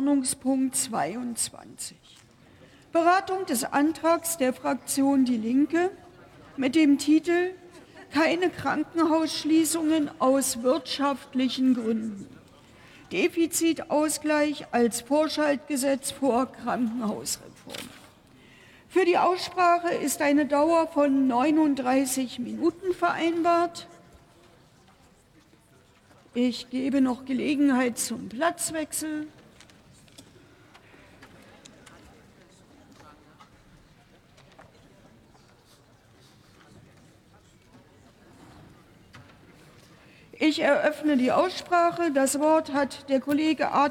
Tagesordnungspunkt 22. Beratung des Antrags der Fraktion Die Linke mit dem Titel Keine Krankenhausschließungen aus wirtschaftlichen Gründen. Defizitausgleich als Vorschaltgesetz vor Krankenhausreform. Für die Aussprache ist eine Dauer von 39 Minuten vereinbart. Ich gebe noch Gelegenheit zum Platzwechsel. Ich eröffne die Aussprache. Das Wort hat der Kollege